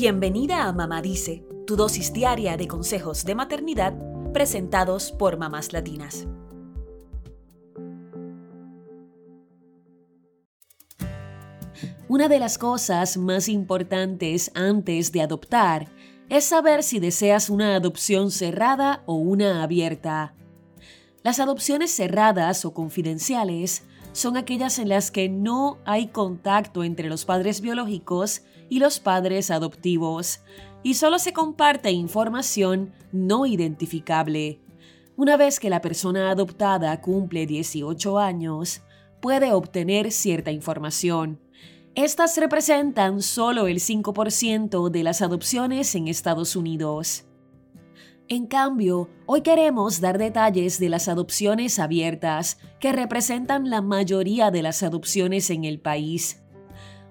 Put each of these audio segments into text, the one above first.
Bienvenida a Mamá Dice, tu dosis diaria de consejos de maternidad presentados por mamás latinas. Una de las cosas más importantes antes de adoptar es saber si deseas una adopción cerrada o una abierta. Las adopciones cerradas o confidenciales son aquellas en las que no hay contacto entre los padres biológicos y los padres adoptivos, y solo se comparte información no identificable. Una vez que la persona adoptada cumple 18 años, puede obtener cierta información. Estas representan solo el 5% de las adopciones en Estados Unidos. En cambio, hoy queremos dar detalles de las adopciones abiertas, que representan la mayoría de las adopciones en el país.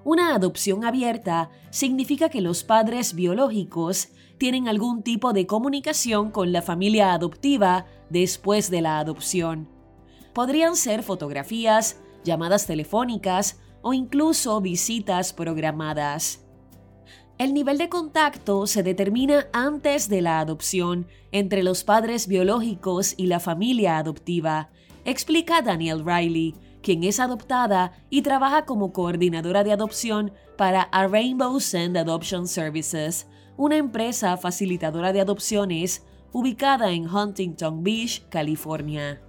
Una adopción abierta significa que los padres biológicos tienen algún tipo de comunicación con la familia adoptiva después de la adopción. Podrían ser fotografías, llamadas telefónicas o incluso visitas programadas. El nivel de contacto se determina antes de la adopción entre los padres biológicos y la familia adoptiva, explica Daniel Riley, quien es adoptada y trabaja como coordinadora de adopción para A Rainbow Send Adoption Services, una empresa facilitadora de adopciones ubicada en Huntington Beach, California.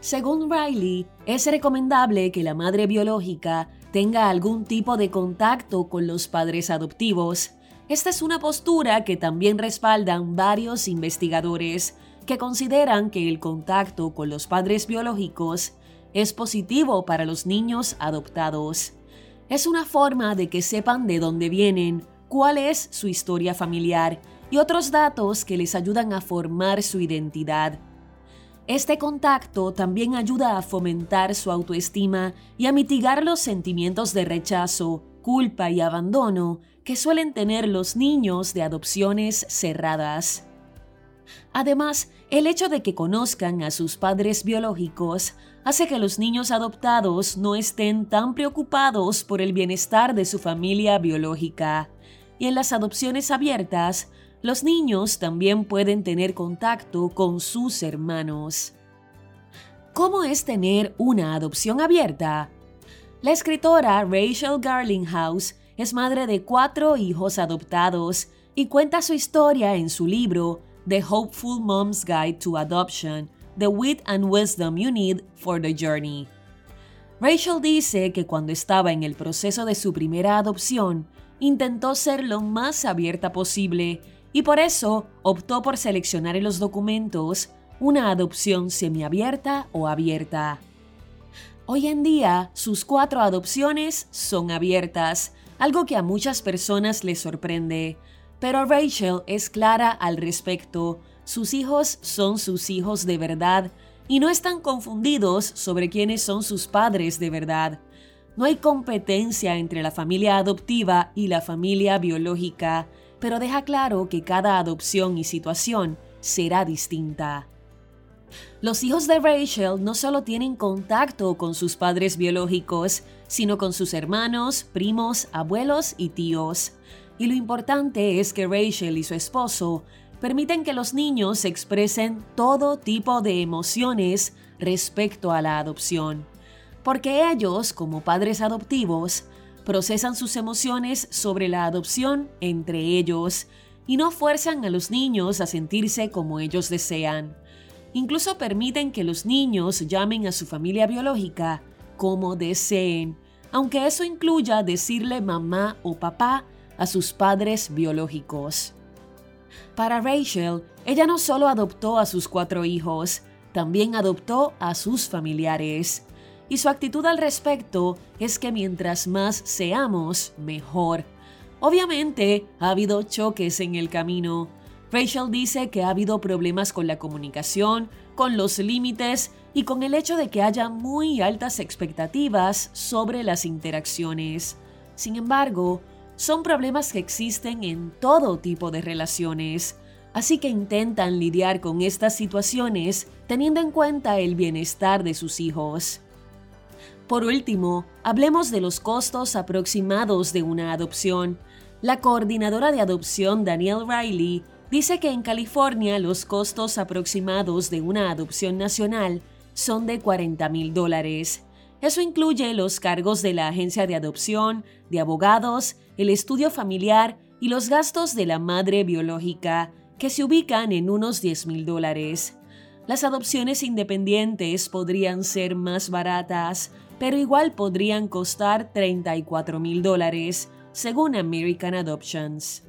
Según Riley, es recomendable que la madre biológica tenga algún tipo de contacto con los padres adoptivos. Esta es una postura que también respaldan varios investigadores que consideran que el contacto con los padres biológicos es positivo para los niños adoptados. Es una forma de que sepan de dónde vienen, cuál es su historia familiar y otros datos que les ayudan a formar su identidad. Este contacto también ayuda a fomentar su autoestima y a mitigar los sentimientos de rechazo, culpa y abandono que suelen tener los niños de adopciones cerradas. Además, el hecho de que conozcan a sus padres biológicos hace que los niños adoptados no estén tan preocupados por el bienestar de su familia biológica. Y en las adopciones abiertas, los niños también pueden tener contacto con sus hermanos. ¿Cómo es tener una adopción abierta? La escritora Rachel Garlinghouse es madre de cuatro hijos adoptados y cuenta su historia en su libro The Hopeful Mom's Guide to Adoption, The Wit and Wisdom You Need for the Journey. Rachel dice que cuando estaba en el proceso de su primera adopción, intentó ser lo más abierta posible y por eso optó por seleccionar en los documentos una adopción semiabierta o abierta. Hoy en día, sus cuatro adopciones son abiertas, algo que a muchas personas les sorprende, pero Rachel es clara al respecto. Sus hijos son sus hijos de verdad y no están confundidos sobre quiénes son sus padres de verdad. No hay competencia entre la familia adoptiva y la familia biológica pero deja claro que cada adopción y situación será distinta. Los hijos de Rachel no solo tienen contacto con sus padres biológicos, sino con sus hermanos, primos, abuelos y tíos. Y lo importante es que Rachel y su esposo permiten que los niños expresen todo tipo de emociones respecto a la adopción, porque ellos, como padres adoptivos, procesan sus emociones sobre la adopción entre ellos y no fuerzan a los niños a sentirse como ellos desean. Incluso permiten que los niños llamen a su familia biológica como deseen, aunque eso incluya decirle mamá o papá a sus padres biológicos. Para Rachel, ella no solo adoptó a sus cuatro hijos, también adoptó a sus familiares y su actitud al respecto es que mientras más seamos, mejor. Obviamente, ha habido choques en el camino. Rachel dice que ha habido problemas con la comunicación, con los límites y con el hecho de que haya muy altas expectativas sobre las interacciones. Sin embargo, son problemas que existen en todo tipo de relaciones, así que intentan lidiar con estas situaciones teniendo en cuenta el bienestar de sus hijos. Por último, hablemos de los costos aproximados de una adopción. La coordinadora de adopción Danielle Riley dice que en California los costos aproximados de una adopción nacional son de 40 mil dólares. Eso incluye los cargos de la agencia de adopción, de abogados, el estudio familiar y los gastos de la madre biológica, que se ubican en unos 10 mil dólares. Las adopciones independientes podrían ser más baratas, pero igual podrían costar 34 mil dólares, según American Adoptions.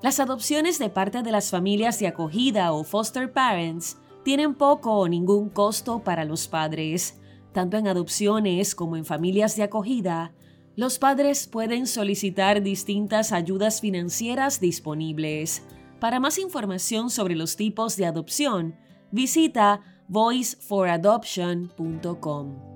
Las adopciones de parte de las familias de acogida o foster parents tienen poco o ningún costo para los padres. Tanto en adopciones como en familias de acogida, los padres pueden solicitar distintas ayudas financieras disponibles. Para más información sobre los tipos de adopción, visita voiceforadoption.com.